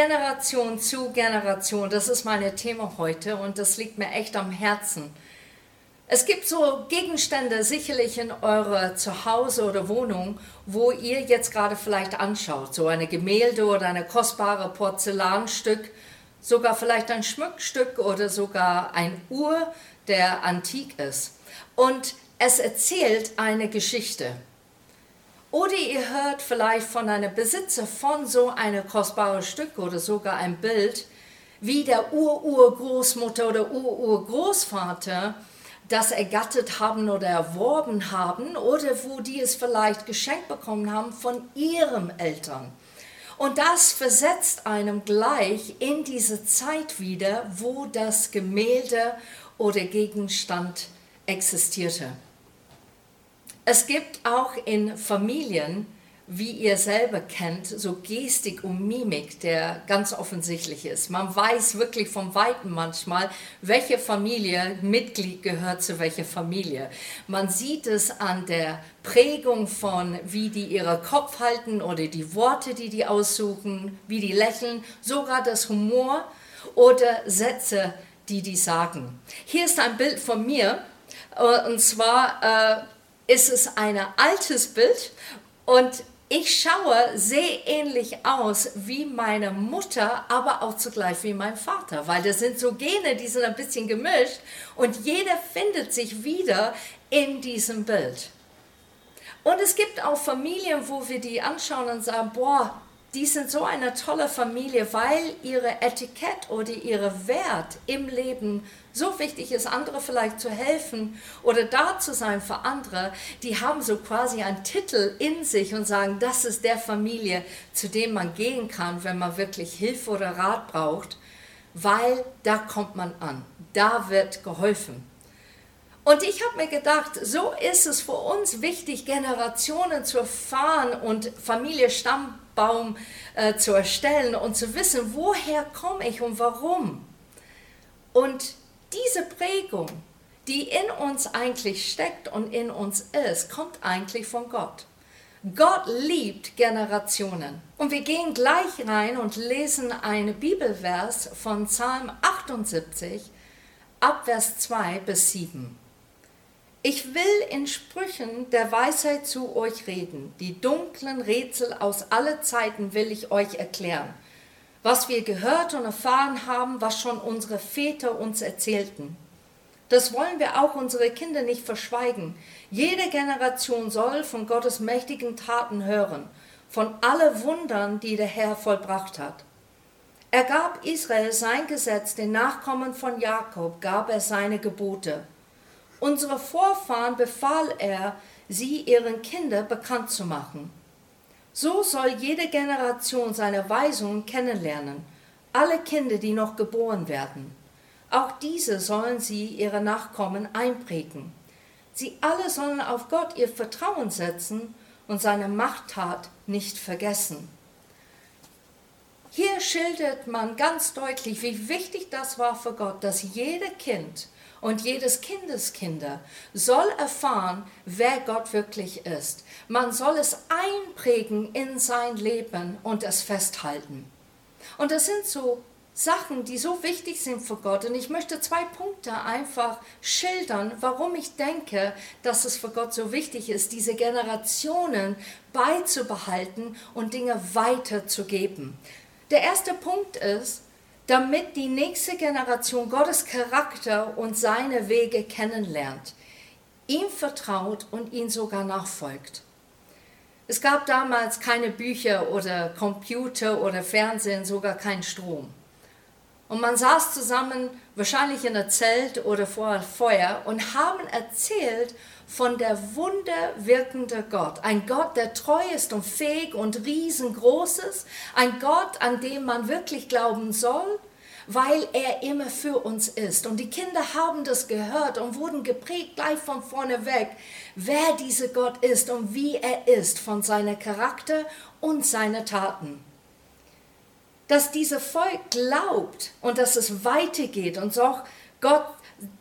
Generation zu Generation, das ist mein Thema heute und das liegt mir echt am Herzen. Es gibt so Gegenstände sicherlich in eurer Zuhause oder Wohnung, wo ihr jetzt gerade vielleicht anschaut, so eine Gemälde oder eine kostbare Porzellanstück, sogar vielleicht ein Schmuckstück oder sogar ein Uhr, der antik ist. Und es erzählt eine Geschichte. Oder ihr hört vielleicht von einem Besitzer von so einem kostbaren Stück oder sogar ein Bild, wie der Ur-Urgroßmutter oder Ur-Urgroßvater das ergattert haben oder erworben haben oder wo die es vielleicht geschenkt bekommen haben von ihren Eltern. Und das versetzt einem gleich in diese Zeit wieder, wo das Gemälde oder Gegenstand existierte. Es gibt auch in Familien, wie ihr selber kennt, so Gestik und Mimik, der ganz offensichtlich ist. Man weiß wirklich vom Weiten manchmal, welche Familie, Mitglied gehört zu welcher Familie. Man sieht es an der Prägung von, wie die ihren Kopf halten oder die Worte, die die aussuchen, wie die lächeln, sogar das Humor oder Sätze, die die sagen. Hier ist ein Bild von mir äh, und zwar äh, ist es ein altes Bild und ich schaue sehr ähnlich aus wie meine Mutter, aber auch zugleich wie mein Vater, weil das sind so Gene, die sind ein bisschen gemischt und jeder findet sich wieder in diesem Bild. Und es gibt auch Familien, wo wir die anschauen und sagen, boah, die sind so eine tolle Familie, weil ihre Etikett oder ihre Wert im Leben so wichtig ist, andere vielleicht zu helfen oder da zu sein für andere. Die haben so quasi einen Titel in sich und sagen, das ist der Familie, zu dem man gehen kann, wenn man wirklich Hilfe oder Rat braucht, weil da kommt man an, da wird geholfen. Und ich habe mir gedacht, so ist es für uns wichtig, Generationen zu erfahren und Familie Stammbaum äh, zu erstellen und zu wissen, woher komme ich und warum. Und diese Prägung, die in uns eigentlich steckt und in uns ist, kommt eigentlich von Gott. Gott liebt Generationen. Und wir gehen gleich rein und lesen einen Bibelvers von Psalm 78, Abvers 2 bis 7. Ich will in Sprüchen der Weisheit zu euch reden. Die dunklen Rätsel aus alle Zeiten will ich euch erklären. Was wir gehört und erfahren haben, was schon unsere Väter uns erzählten. Das wollen wir auch unsere Kinder nicht verschweigen. Jede Generation soll von Gottes mächtigen Taten hören, von alle Wundern, die der Herr vollbracht hat. Er gab Israel sein Gesetz, den Nachkommen von Jakob gab er seine Gebote. Unsere Vorfahren befahl er, sie ihren Kindern bekannt zu machen. So soll jede Generation seine Weisungen kennenlernen, alle Kinder, die noch geboren werden. Auch diese sollen sie ihre Nachkommen einprägen. Sie alle sollen auf Gott ihr Vertrauen setzen und seine Machttat nicht vergessen. Hier schildert man ganz deutlich, wie wichtig das war für Gott, dass jeder Kind und jedes Kindeskinder soll erfahren, wer Gott wirklich ist. Man soll es einprägen in sein Leben und es festhalten. Und das sind so Sachen, die so wichtig sind für Gott. Und ich möchte zwei Punkte einfach schildern, warum ich denke, dass es für Gott so wichtig ist, diese Generationen beizubehalten und Dinge weiterzugeben. Der erste Punkt ist, damit die nächste Generation Gottes Charakter und seine Wege kennenlernt, ihm vertraut und ihn sogar nachfolgt. Es gab damals keine Bücher oder Computer oder Fernsehen, sogar kein Strom. Und man saß zusammen, wahrscheinlich in einem Zelt oder vor Feuer, und haben erzählt von der wunderwirkende Gott. Ein Gott, der treu ist und fähig und riesengroß ist. Ein Gott, an dem man wirklich glauben soll, weil er immer für uns ist. Und die Kinder haben das gehört und wurden geprägt gleich von vorne weg, wer dieser Gott ist und wie er ist von seiner Charakter und seiner Taten dass dieses Volk glaubt und dass es weitergeht und so Gott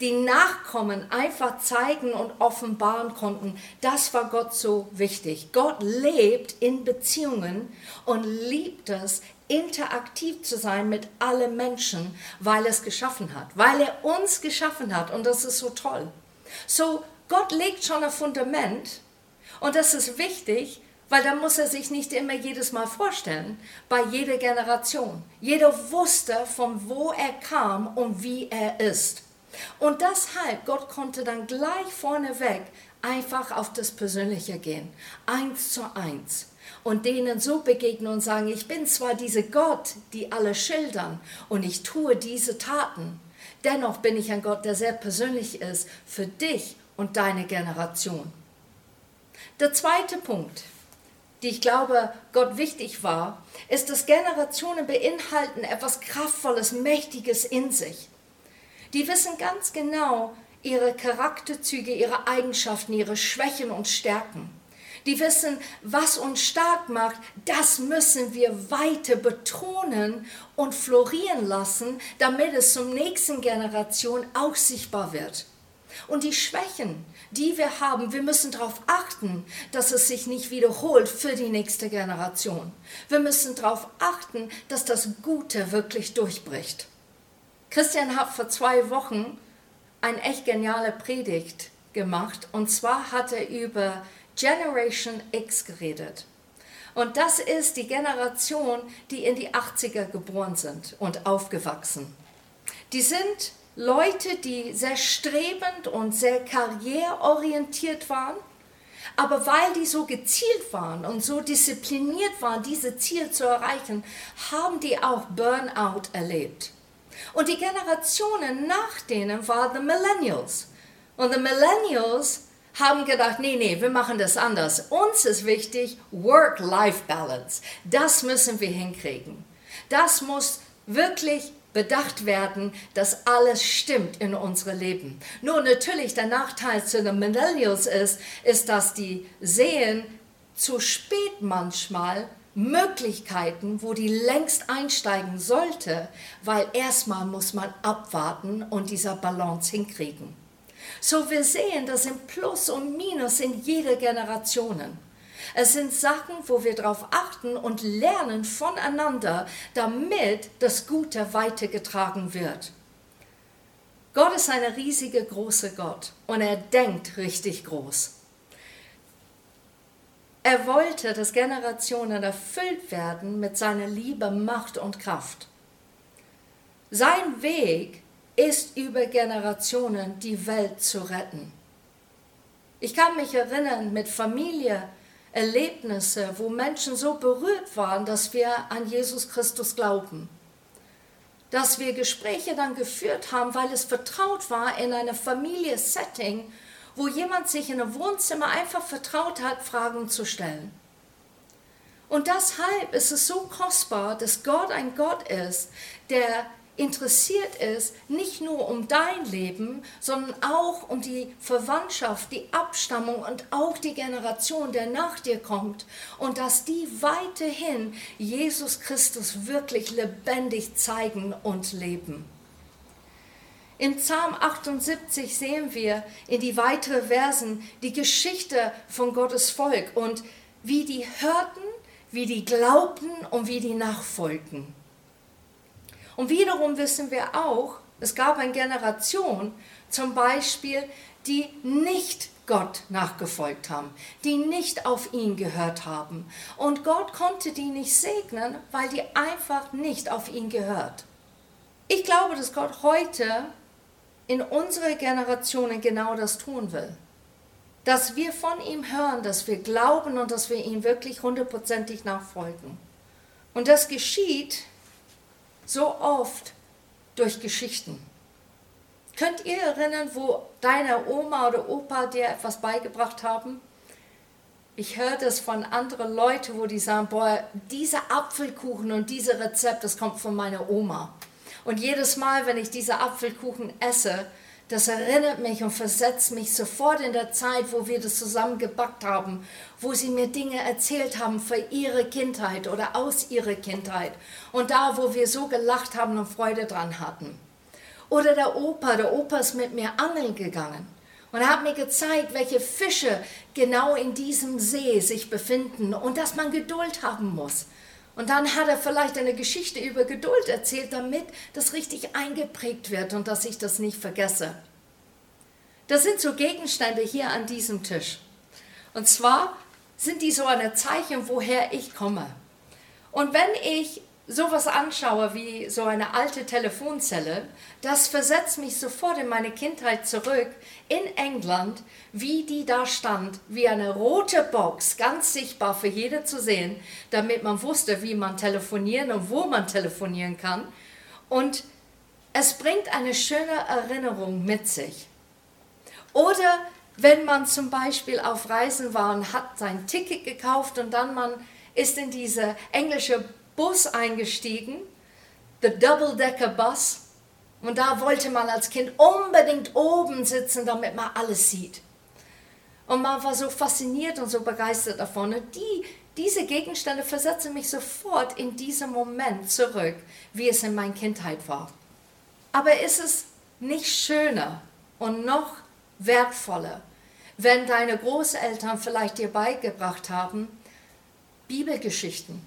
die Nachkommen einfach zeigen und offenbaren konnten. Das war Gott so wichtig. Gott lebt in Beziehungen und liebt es, interaktiv zu sein mit allen Menschen, weil er es geschaffen hat, weil er uns geschaffen hat und das ist so toll. So, Gott legt schon ein Fundament und das ist wichtig, weil da muss er sich nicht immer jedes Mal vorstellen, bei jeder Generation. Jeder wusste, von wo er kam und wie er ist. Und deshalb, Gott konnte dann gleich vorneweg einfach auf das Persönliche gehen, eins zu eins. Und denen so begegnen und sagen, ich bin zwar diese Gott, die alle schildern, und ich tue diese Taten, dennoch bin ich ein Gott, der sehr persönlich ist für dich und deine Generation. Der zweite Punkt, die ich glaube, Gott wichtig war, ist, dass Generationen beinhalten etwas Kraftvolles, Mächtiges in sich. Die wissen ganz genau ihre Charakterzüge, ihre Eigenschaften, ihre Schwächen und Stärken. Die wissen, was uns stark macht, das müssen wir weiter betonen und florieren lassen, damit es zum nächsten Generation auch sichtbar wird. Und die Schwächen, die wir haben, wir müssen darauf achten, dass es sich nicht wiederholt für die nächste Generation. Wir müssen darauf achten, dass das Gute wirklich durchbricht. Christian hat vor zwei Wochen eine echt geniale Predigt gemacht und zwar hat er über Generation X geredet. Und das ist die Generation, die in die 80er geboren sind und aufgewachsen. Die sind Leute, die sehr strebend und sehr karriereorientiert waren, aber weil die so gezielt waren und so diszipliniert waren, diese Ziel zu erreichen, haben die auch Burnout erlebt. Und die Generationen nach denen waren die Millennials. Und die Millennials haben gedacht, nee, nee, wir machen das anders. Uns ist wichtig Work-Life-Balance. Das müssen wir hinkriegen. Das muss wirklich bedacht werden, dass alles stimmt in unserem Leben. Nur natürlich der Nachteil zu den Millennials ist, ist, dass die sehen zu spät manchmal Möglichkeiten, wo die längst einsteigen sollte, weil erstmal muss man abwarten und dieser Balance hinkriegen. So wir sehen, das sind Plus und Minus in jeder Generation. Es sind Sachen, wo wir darauf achten und lernen voneinander, damit das Gute weitergetragen wird. Gott ist ein riesiger, großer Gott und er denkt richtig groß. Er wollte, dass Generationen erfüllt werden mit seiner Liebe, Macht und Kraft. Sein Weg ist über Generationen die Welt zu retten. Ich kann mich erinnern mit Familie, Erlebnisse, wo Menschen so berührt waren, dass wir an Jesus Christus glauben. Dass wir Gespräche dann geführt haben, weil es vertraut war in einer Familie-Setting, wo jemand sich in einem Wohnzimmer einfach vertraut hat, Fragen zu stellen. Und deshalb ist es so kostbar, dass Gott ein Gott ist, der interessiert ist, nicht nur um dein Leben, sondern auch um die Verwandtschaft, die Abstammung und auch die Generation, der nach dir kommt. Und dass die weiterhin Jesus Christus wirklich lebendig zeigen und leben. In Psalm 78 sehen wir in die weiteren Versen die Geschichte von Gottes Volk und wie die hörten, wie die glaubten und wie die nachfolgten. Und wiederum wissen wir auch, es gab eine Generation zum Beispiel, die nicht Gott nachgefolgt haben, die nicht auf ihn gehört haben. Und Gott konnte die nicht segnen, weil die einfach nicht auf ihn gehört. Ich glaube, dass Gott heute in unserer Generation genau das tun will. Dass wir von ihm hören, dass wir glauben und dass wir ihm wirklich hundertprozentig nachfolgen. Und das geschieht so oft durch Geschichten. Könnt ihr erinnern, wo deine Oma oder Opa dir etwas beigebracht haben? Ich höre das von anderen Leuten, wo die sagen, boah, dieser Apfelkuchen und dieses Rezept, das kommt von meiner Oma. Und jedes Mal, wenn ich diese Apfelkuchen esse, das erinnert mich und versetzt mich sofort in der Zeit, wo wir das zusammen gebackt haben, wo sie mir Dinge erzählt haben für ihre Kindheit oder aus ihrer Kindheit und da, wo wir so gelacht haben und Freude dran hatten. Oder der Opa, der Opa ist mit mir angeln gegangen. Und hat mir gezeigt, welche Fische genau in diesem See sich befinden und dass man Geduld haben muss. Und dann hat er vielleicht eine Geschichte über Geduld erzählt, damit das richtig eingeprägt wird und dass ich das nicht vergesse. Das sind so Gegenstände hier an diesem Tisch. Und zwar sind die so ein Zeichen, woher ich komme. Und wenn ich sowas anschaue wie so eine alte Telefonzelle, das versetzt mich sofort in meine Kindheit zurück in England, wie die da stand, wie eine rote Box, ganz sichtbar für jeder zu sehen, damit man wusste, wie man telefonieren und wo man telefonieren kann. Und es bringt eine schöne Erinnerung mit sich. Oder wenn man zum Beispiel auf Reisen war und hat sein Ticket gekauft und dann man ist in diese englische Bus eingestiegen, the Double-Decker Bus, und da wollte man als Kind unbedingt oben sitzen, damit man alles sieht. Und man war so fasziniert und so begeistert davon. Und die, diese Gegenstände versetzen mich sofort in diesen Moment zurück, wie es in meiner Kindheit war. Aber ist es nicht schöner und noch wertvoller, wenn deine Großeltern vielleicht dir beigebracht haben, Bibelgeschichten,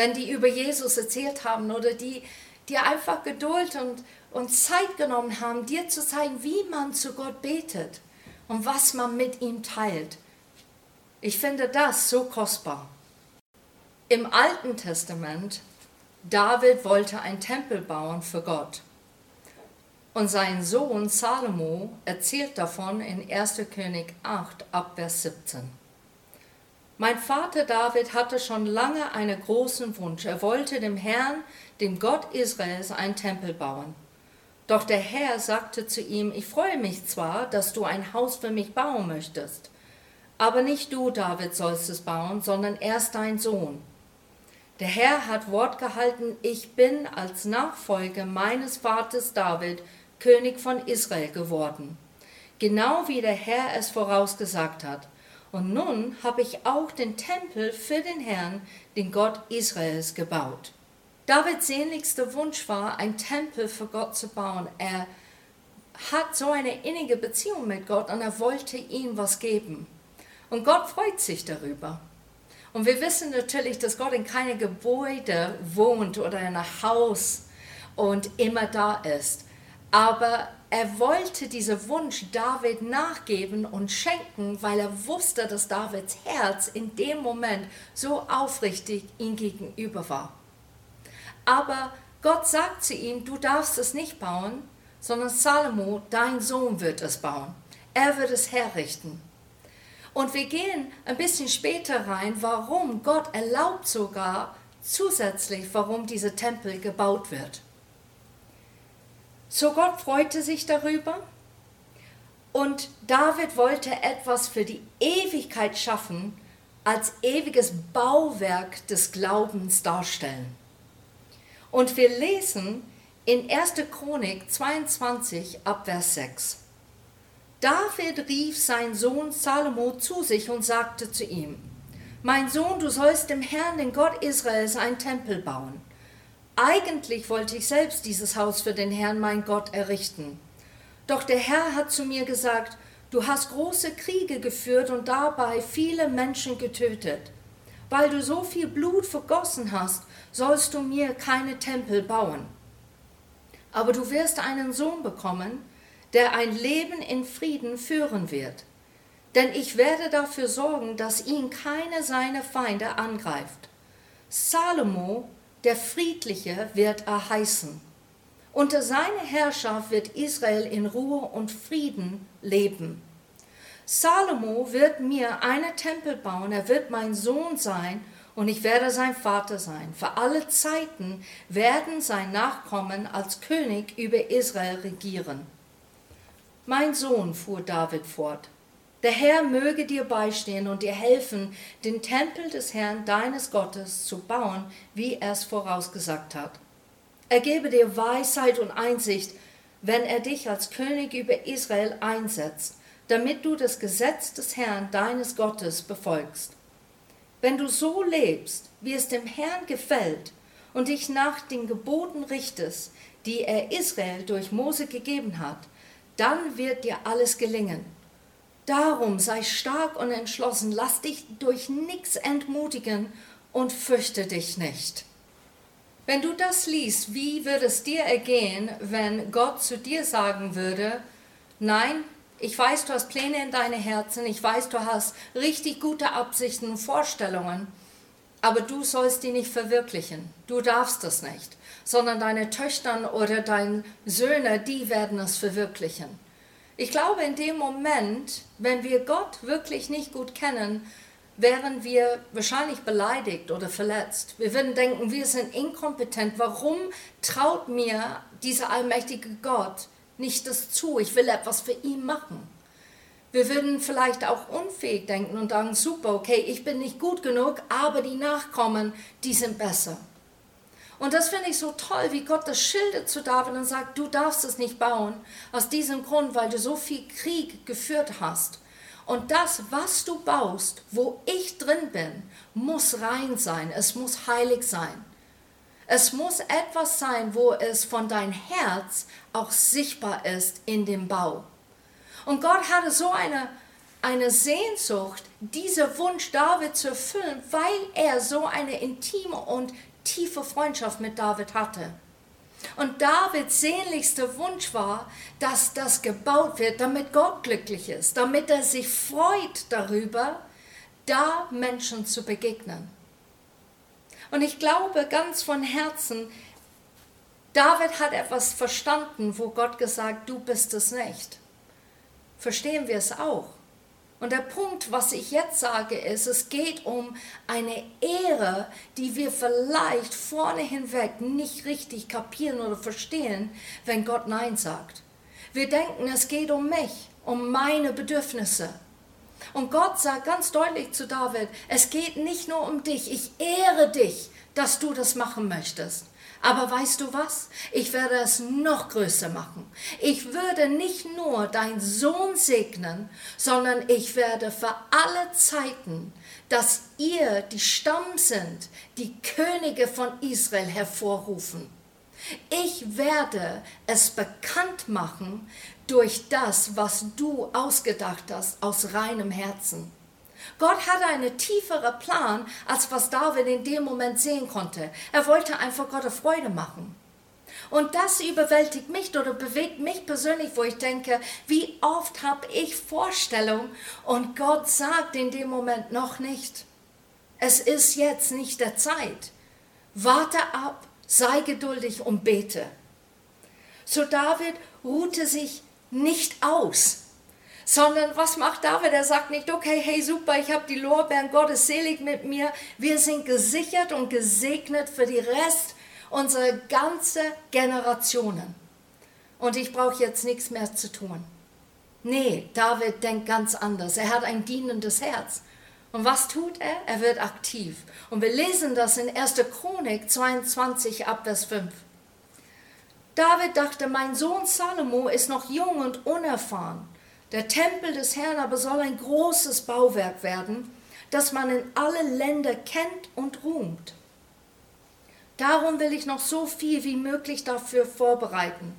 wenn die über Jesus erzählt haben oder die dir einfach Geduld und, und Zeit genommen haben, dir zu zeigen, wie man zu Gott betet und was man mit ihm teilt. Ich finde das so kostbar. Im Alten Testament, David wollte ein Tempel bauen für Gott. Und sein Sohn Salomo erzählt davon in 1. König 8 ab Vers 17. Mein Vater David hatte schon lange einen großen Wunsch. Er wollte dem Herrn, dem Gott Israels, einen Tempel bauen. Doch der Herr sagte zu ihm, ich freue mich zwar, dass du ein Haus für mich bauen möchtest, aber nicht du, David, sollst es bauen, sondern erst dein Sohn. Der Herr hat Wort gehalten, ich bin als Nachfolger meines Vaters David König von Israel geworden, genau wie der Herr es vorausgesagt hat. Und nun habe ich auch den Tempel für den Herrn, den Gott Israels, gebaut. Davids sehnlichster Wunsch war, ein Tempel für Gott zu bauen. Er hat so eine innige Beziehung mit Gott und er wollte ihm was geben. Und Gott freut sich darüber. Und wir wissen natürlich, dass Gott in keine Gebäude wohnt oder in einem Haus und immer da ist. Aber er wollte diesen Wunsch David nachgeben und schenken, weil er wusste, dass Davids Herz in dem Moment so aufrichtig ihm gegenüber war. Aber Gott sagt zu ihm, du darfst es nicht bauen, sondern Salomo, dein Sohn, wird es bauen. Er wird es herrichten. Und wir gehen ein bisschen später rein, warum Gott erlaubt sogar zusätzlich, warum dieser Tempel gebaut wird. So Gott freute sich darüber und David wollte etwas für die Ewigkeit schaffen, als ewiges Bauwerk des Glaubens darstellen. Und wir lesen in 1. Chronik 22 ab Vers 6. David rief seinen Sohn Salomo zu sich und sagte zu ihm, Mein Sohn, du sollst dem Herrn, den Gott Israels, ein Tempel bauen. Eigentlich wollte ich selbst dieses Haus für den Herrn, mein Gott, errichten. Doch der Herr hat zu mir gesagt, du hast große Kriege geführt und dabei viele Menschen getötet. Weil du so viel Blut vergossen hast, sollst du mir keine Tempel bauen. Aber du wirst einen Sohn bekommen, der ein Leben in Frieden führen wird. Denn ich werde dafür sorgen, dass ihn keine seiner Feinde angreift. Salomo der Friedliche wird er heißen. Unter seiner Herrschaft wird Israel in Ruhe und Frieden leben. Salomo wird mir einen Tempel bauen, er wird mein Sohn sein und ich werde sein Vater sein. Für alle Zeiten werden sein Nachkommen als König über Israel regieren. Mein Sohn, fuhr David fort, der Herr möge dir beistehen und dir helfen, den Tempel des Herrn deines Gottes zu bauen, wie er es vorausgesagt hat. Er gebe dir Weisheit und Einsicht, wenn er dich als König über Israel einsetzt, damit du das Gesetz des Herrn deines Gottes befolgst. Wenn du so lebst, wie es dem Herrn gefällt, und dich nach den Geboten richtest, die er Israel durch Mose gegeben hat, dann wird dir alles gelingen. Darum sei stark und entschlossen, lass dich durch nichts entmutigen und fürchte dich nicht. Wenn du das liest, wie würde es dir ergehen, wenn Gott zu dir sagen würde, nein, ich weiß, du hast Pläne in deine Herzen, ich weiß, du hast richtig gute Absichten und Vorstellungen, aber du sollst die nicht verwirklichen. Du darfst das nicht, sondern deine Töchter oder deine Söhne, die werden es verwirklichen. Ich glaube, in dem Moment, wenn wir Gott wirklich nicht gut kennen, wären wir wahrscheinlich beleidigt oder verletzt. Wir würden denken, wir sind inkompetent. Warum traut mir dieser allmächtige Gott nicht das zu? Ich will etwas für ihn machen. Wir würden vielleicht auch unfähig denken und sagen, super, okay, ich bin nicht gut genug, aber die Nachkommen, die sind besser. Und das finde ich so toll, wie Gott das schildert zu David und sagt, du darfst es nicht bauen, aus diesem Grund, weil du so viel Krieg geführt hast. Und das, was du baust, wo ich drin bin, muss rein sein, es muss heilig sein. Es muss etwas sein, wo es von dein Herz auch sichtbar ist in dem Bau. Und Gott hatte so eine, eine Sehnsucht, dieser Wunsch David zu erfüllen, weil er so eine intime und tiefe Freundschaft mit David hatte. Und Davids sehnlichster Wunsch war, dass das gebaut wird, damit Gott glücklich ist, damit er sich freut darüber, da Menschen zu begegnen. Und ich glaube ganz von Herzen, David hat etwas verstanden, wo Gott gesagt, du bist es nicht. Verstehen wir es auch? Und der Punkt, was ich jetzt sage, ist, es geht um eine Ehre, die wir vielleicht vorne hinweg nicht richtig kapieren oder verstehen, wenn Gott Nein sagt. Wir denken, es geht um mich, um meine Bedürfnisse. Und Gott sagt ganz deutlich zu David, es geht nicht nur um dich, ich ehre dich, dass du das machen möchtest. Aber weißt du was? Ich werde es noch größer machen. Ich würde nicht nur dein Sohn segnen, sondern ich werde für alle Zeiten, dass ihr die Stamm sind, die Könige von Israel hervorrufen. Ich werde es bekannt machen durch das, was du ausgedacht hast aus reinem Herzen. Gott hatte einen tieferen Plan, als was David in dem Moment sehen konnte. Er wollte einfach Gott eine Freude machen. Und das überwältigt mich oder bewegt mich persönlich, wo ich denke, wie oft habe ich Vorstellungen und Gott sagt in dem Moment noch nicht. Es ist jetzt nicht der Zeit. Warte ab, sei geduldig und bete. So David ruhte sich nicht aus sondern was macht David? Er sagt nicht, okay, hey super, ich habe die Lorbeeren Gottes selig mit mir. Wir sind gesichert und gesegnet für die Rest unserer ganzen Generationen. Und ich brauche jetzt nichts mehr zu tun. Nee, David denkt ganz anders. Er hat ein dienendes Herz. Und was tut er? Er wird aktiv. Und wir lesen das in 1. Chronik 22 ab Vers 5. David dachte, mein Sohn Salomo ist noch jung und unerfahren. Der Tempel des Herrn aber soll ein großes Bauwerk werden, das man in alle Länder kennt und ruhmt. Darum will ich noch so viel wie möglich dafür vorbereiten.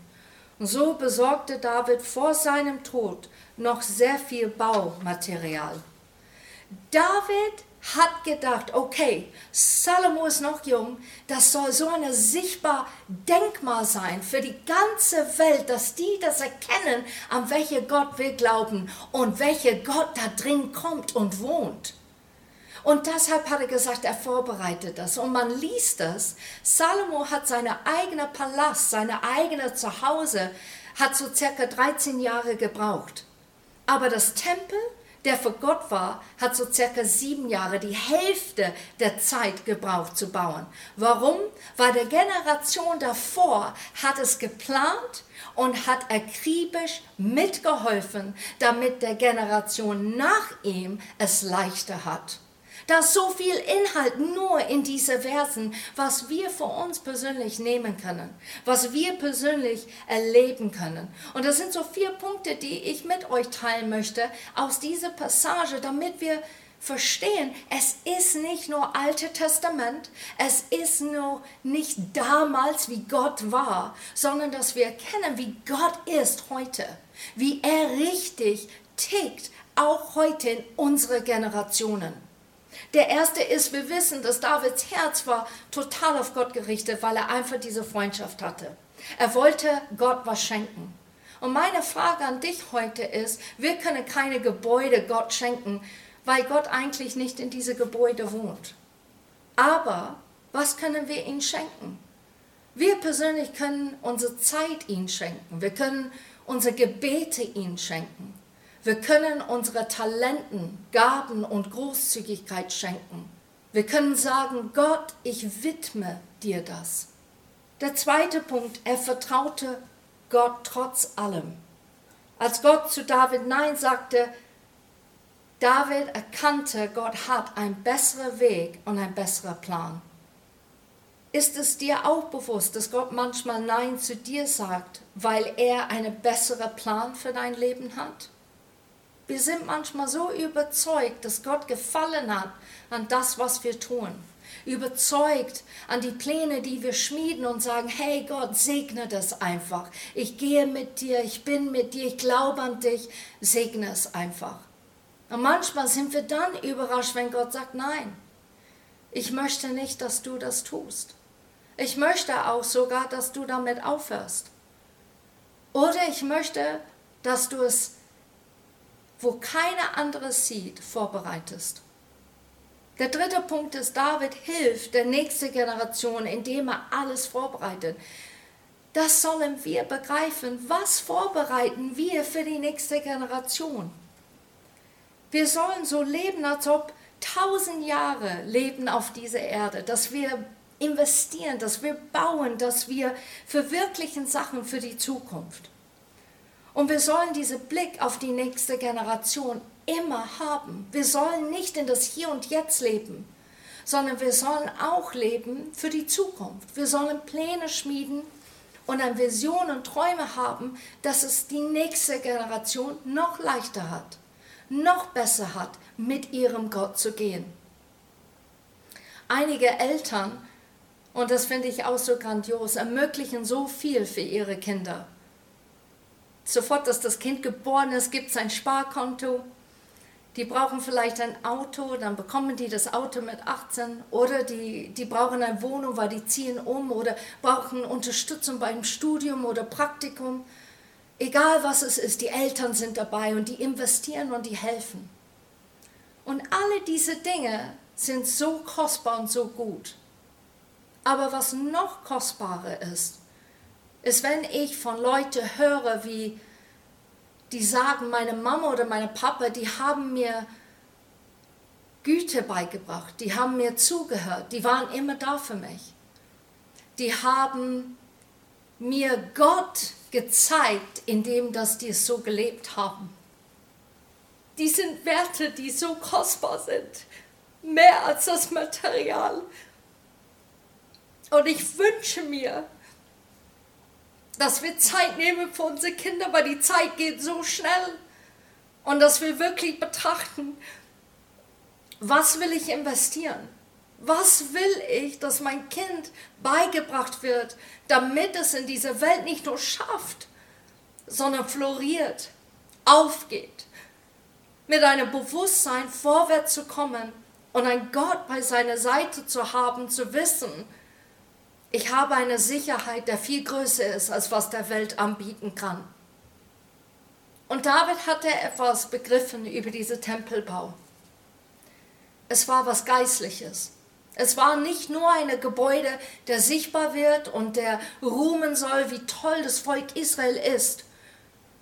Und so besorgte David vor seinem Tod noch sehr viel Baumaterial. David hat gedacht, okay, Salomo ist noch jung, das soll so ein sichtbar Denkmal sein für die ganze Welt, dass die das erkennen, an welche Gott wir glauben und welche Gott da drin kommt und wohnt. Und deshalb hat er gesagt, er vorbereitet das. Und man liest das. Salomo hat seine eigene Palast, seine eigene Zuhause, hat so circa 13 Jahre gebraucht. Aber das Tempel der für Gott war, hat so circa sieben Jahre, die Hälfte der Zeit gebraucht zu bauen. Warum? Weil der Generation davor hat es geplant und hat akribisch mitgeholfen, damit der Generation nach ihm es leichter hat. Da ist so viel Inhalt nur in diese Versen, was wir für uns persönlich nehmen können, was wir persönlich erleben können. Und das sind so vier Punkte, die ich mit euch teilen möchte aus dieser Passage, damit wir verstehen, es ist nicht nur Alte Testament, es ist nur nicht damals, wie Gott war, sondern dass wir erkennen, wie Gott ist heute, wie er richtig tickt, auch heute in unsere Generationen. Der erste ist, wir wissen, dass Davids Herz war total auf Gott gerichtet, weil er einfach diese Freundschaft hatte. Er wollte Gott was schenken. Und meine Frage an dich heute ist, wir können keine Gebäude Gott schenken, weil Gott eigentlich nicht in diese Gebäude wohnt. Aber was können wir ihm schenken? Wir persönlich können unsere Zeit ihm schenken. Wir können unsere Gebete ihm schenken. Wir können unsere Talenten, Gaben und Großzügigkeit schenken. Wir können sagen, Gott, ich widme dir das. Der zweite Punkt, er vertraute Gott trotz allem. Als Gott zu David Nein sagte, David erkannte, Gott hat einen besseren Weg und einen besseren Plan. Ist es dir auch bewusst, dass Gott manchmal Nein zu dir sagt, weil er einen besseren Plan für dein Leben hat? Wir sind manchmal so überzeugt, dass Gott gefallen hat an das, was wir tun. Überzeugt an die Pläne, die wir schmieden und sagen, hey Gott, segne das einfach. Ich gehe mit dir, ich bin mit dir, ich glaube an dich, segne es einfach. Und manchmal sind wir dann überrascht, wenn Gott sagt, nein, ich möchte nicht, dass du das tust. Ich möchte auch sogar, dass du damit aufhörst. Oder ich möchte, dass du es, wo keiner andere sieht, vorbereitest. Der dritte Punkt ist, David hilft der nächsten Generation, indem er alles vorbereitet. Das sollen wir begreifen. Was vorbereiten wir für die nächste Generation? Wir sollen so leben, als ob tausend Jahre leben auf dieser Erde, dass wir investieren, dass wir bauen, dass wir verwirklichen Sachen für die Zukunft. Und wir sollen diesen Blick auf die nächste Generation immer haben. Wir sollen nicht in das Hier und Jetzt leben, sondern wir sollen auch leben für die Zukunft. Wir sollen Pläne schmieden und eine Vision und Träume haben, dass es die nächste Generation noch leichter hat noch besser hat, mit ihrem Gott zu gehen. Einige Eltern, und das finde ich auch so grandios, ermöglichen so viel für ihre Kinder. Sofort, dass das Kind geboren ist, gibt es ein Sparkonto. Die brauchen vielleicht ein Auto, dann bekommen die das Auto mit 18 oder die, die brauchen eine Wohnung, weil die ziehen um oder brauchen Unterstützung beim Studium oder Praktikum. Egal was es ist, die Eltern sind dabei und die investieren und die helfen. Und alle diese Dinge sind so kostbar und so gut. Aber was noch kostbarer ist, ist, wenn ich von Leuten höre, wie die sagen, meine Mama oder meine Papa, die haben mir Güte beigebracht, die haben mir zugehört, die waren immer da für mich. Die haben mir Gott gezeigt, indem dass die es so gelebt haben. Die sind Werte, die so kostbar sind, mehr als das Material. Und ich wünsche mir, dass wir Zeit nehmen für unsere Kinder, weil die Zeit geht so schnell. Und dass wir wirklich betrachten, was will ich investieren? Was will ich, dass mein Kind beigebracht wird, damit es in dieser Welt nicht nur schafft, sondern floriert, aufgeht, mit einem Bewusstsein vorwärts zu kommen und ein Gott bei seiner Seite zu haben, zu wissen, ich habe eine Sicherheit, der viel größer ist, als was der Welt anbieten kann. Und David hatte etwas begriffen über diesen Tempelbau. Es war was Geistliches. Es war nicht nur ein Gebäude, der sichtbar wird und der ruhmen soll, wie toll das Volk Israel ist.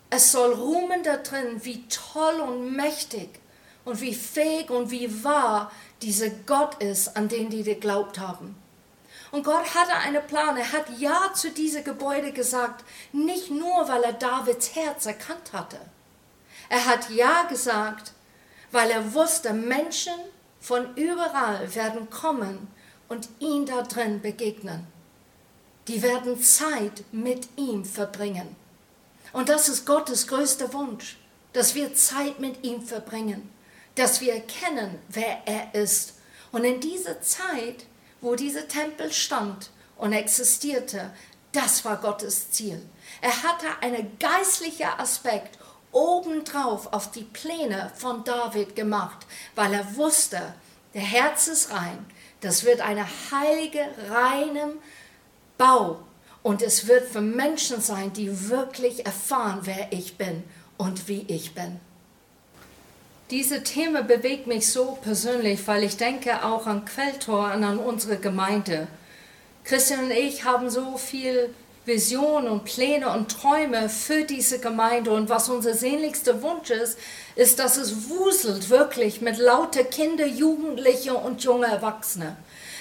Es soll ruhmen da drin, wie toll und mächtig und wie fähig und wie wahr dieser Gott ist, an den die geglaubt haben. Und Gott hatte einen Plan. Er hat Ja zu diesem Gebäude gesagt, nicht nur, weil er Davids Herz erkannt hatte. Er hat Ja gesagt, weil er wusste, Menschen von überall werden kommen und ihn da drin begegnen. Die werden Zeit mit ihm verbringen. Und das ist Gottes größter Wunsch, dass wir Zeit mit ihm verbringen, dass wir erkennen, wer er ist. Und in dieser Zeit, wo dieser Tempel stand und existierte, das war Gottes Ziel. Er hatte einen geistlichen Aspekt obendrauf auf die Pläne von David gemacht, weil er wusste, der Herz ist rein. Das wird eine heilige, reine Bau. Und es wird für Menschen sein, die wirklich erfahren, wer ich bin und wie ich bin. Diese Thema bewegt mich so persönlich, weil ich denke auch an Quelltor und an unsere Gemeinde. Christian und ich haben so viel Visionen und Pläne und Träume für diese Gemeinde. Und was unser sehnlichster Wunsch ist, ist, dass es wuselt wirklich mit lauter Kinder, Jugendliche und junge Erwachsene.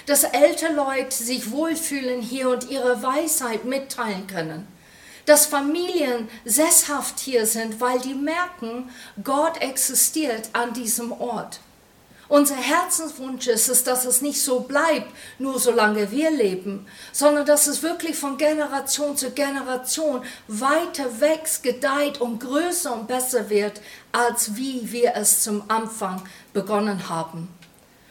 Dass ältere Leute sich wohlfühlen hier und ihre Weisheit mitteilen können. Dass Familien sesshaft hier sind, weil die merken, Gott existiert an diesem Ort. Unser Herzenswunsch ist es, dass es nicht so bleibt, nur solange wir leben, sondern dass es wirklich von Generation zu Generation weiter wächst, gedeiht und größer und besser wird, als wie wir es zum Anfang begonnen haben.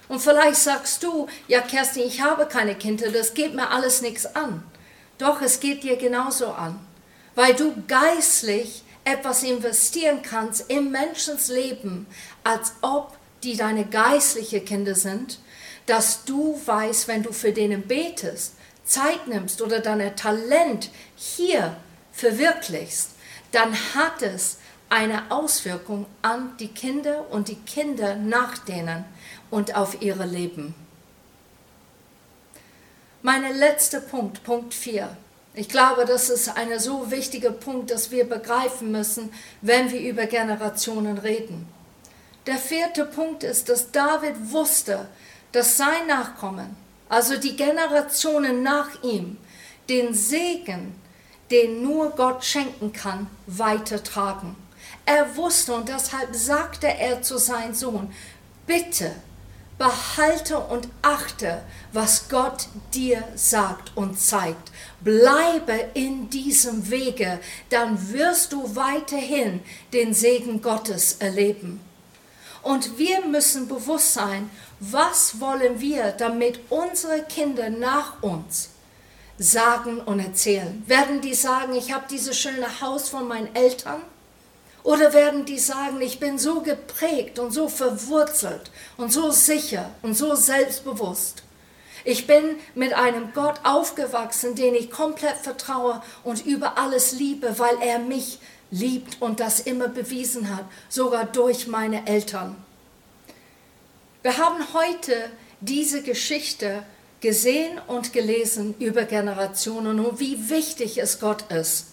Und vielleicht sagst du, ja Kerstin, ich habe keine Kinder, das geht mir alles nichts an. Doch es geht dir genauso an, weil du geistlich etwas investieren kannst im Menschenleben, als ob die deine geistliche Kinder sind, dass du weißt, wenn du für denen betest, Zeit nimmst oder dein Talent hier verwirklichst, dann hat es eine Auswirkung an die Kinder und die Kinder nach denen und auf ihre Leben. Mein letzter Punkt, Punkt 4. Ich glaube, das ist ein so wichtiger Punkt, dass wir begreifen müssen, wenn wir über Generationen reden. Der vierte Punkt ist, dass David wusste, dass sein Nachkommen, also die Generationen nach ihm, den Segen, den nur Gott schenken kann, weitertragen. Er wusste und deshalb sagte er zu seinem Sohn, bitte behalte und achte, was Gott dir sagt und zeigt. Bleibe in diesem Wege, dann wirst du weiterhin den Segen Gottes erleben. Und wir müssen bewusst sein, was wollen wir, damit unsere Kinder nach uns sagen und erzählen. Werden die sagen, ich habe dieses schöne Haus von meinen Eltern? Oder werden die sagen, ich bin so geprägt und so verwurzelt und so sicher und so selbstbewusst? Ich bin mit einem Gott aufgewachsen, den ich komplett vertraue und über alles liebe, weil er mich liebt und das immer bewiesen hat, sogar durch meine Eltern. Wir haben heute diese Geschichte gesehen und gelesen über Generationen und wie wichtig es Gott ist.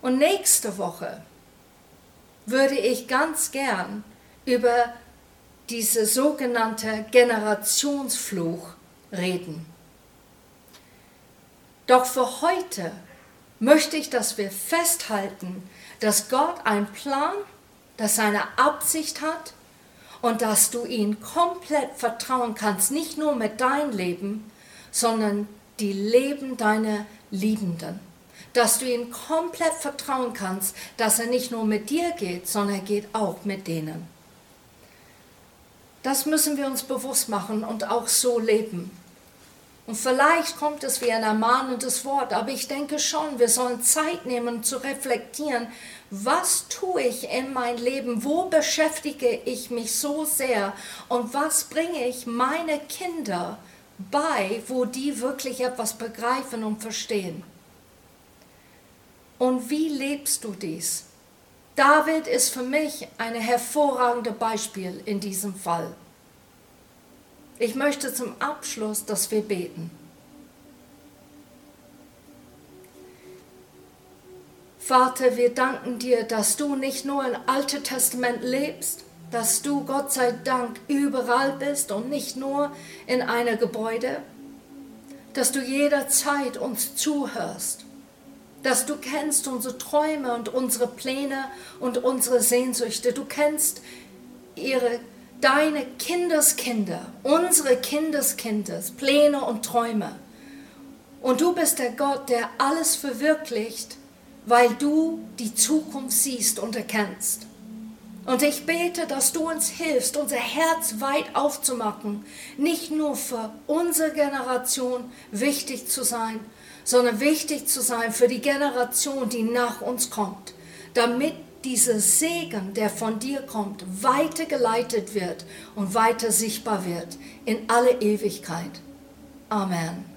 Und nächste Woche würde ich ganz gern über diese sogenannte Generationsfluch reden. Doch für heute möchte ich, dass wir festhalten, dass Gott einen Plan, dass er eine Absicht hat und dass du ihm komplett vertrauen kannst, nicht nur mit deinem Leben, sondern die Leben deiner Liebenden. Dass du ihm komplett vertrauen kannst, dass er nicht nur mit dir geht, sondern er geht auch mit denen. Das müssen wir uns bewusst machen und auch so leben. Und vielleicht kommt es wie ein ermahnendes Wort, aber ich denke schon, wir sollen Zeit nehmen zu reflektieren, was tue ich in mein Leben, wo beschäftige ich mich so sehr und was bringe ich meine Kinder bei, wo die wirklich etwas begreifen und verstehen. Und wie lebst du dies? David ist für mich ein hervorragendes Beispiel in diesem Fall. Ich möchte zum Abschluss, dass wir beten. Vater, wir danken dir, dass du nicht nur im Alten Testament lebst, dass du Gott sei Dank überall bist und nicht nur in einem Gebäude, dass du jederzeit uns zuhörst, dass du kennst unsere Träume und unsere Pläne und unsere Sehnsüchte, du kennst ihre deine Kindeskinder, unsere Kindeskindes, Pläne und Träume. Und du bist der Gott, der alles verwirklicht, weil du die Zukunft siehst und erkennst. Und ich bete, dass du uns hilfst, unser Herz weit aufzumachen, nicht nur für unsere Generation wichtig zu sein, sondern wichtig zu sein für die Generation, die nach uns kommt, damit dieser Segen, der von dir kommt, weitergeleitet wird und weiter sichtbar wird in alle Ewigkeit. Amen.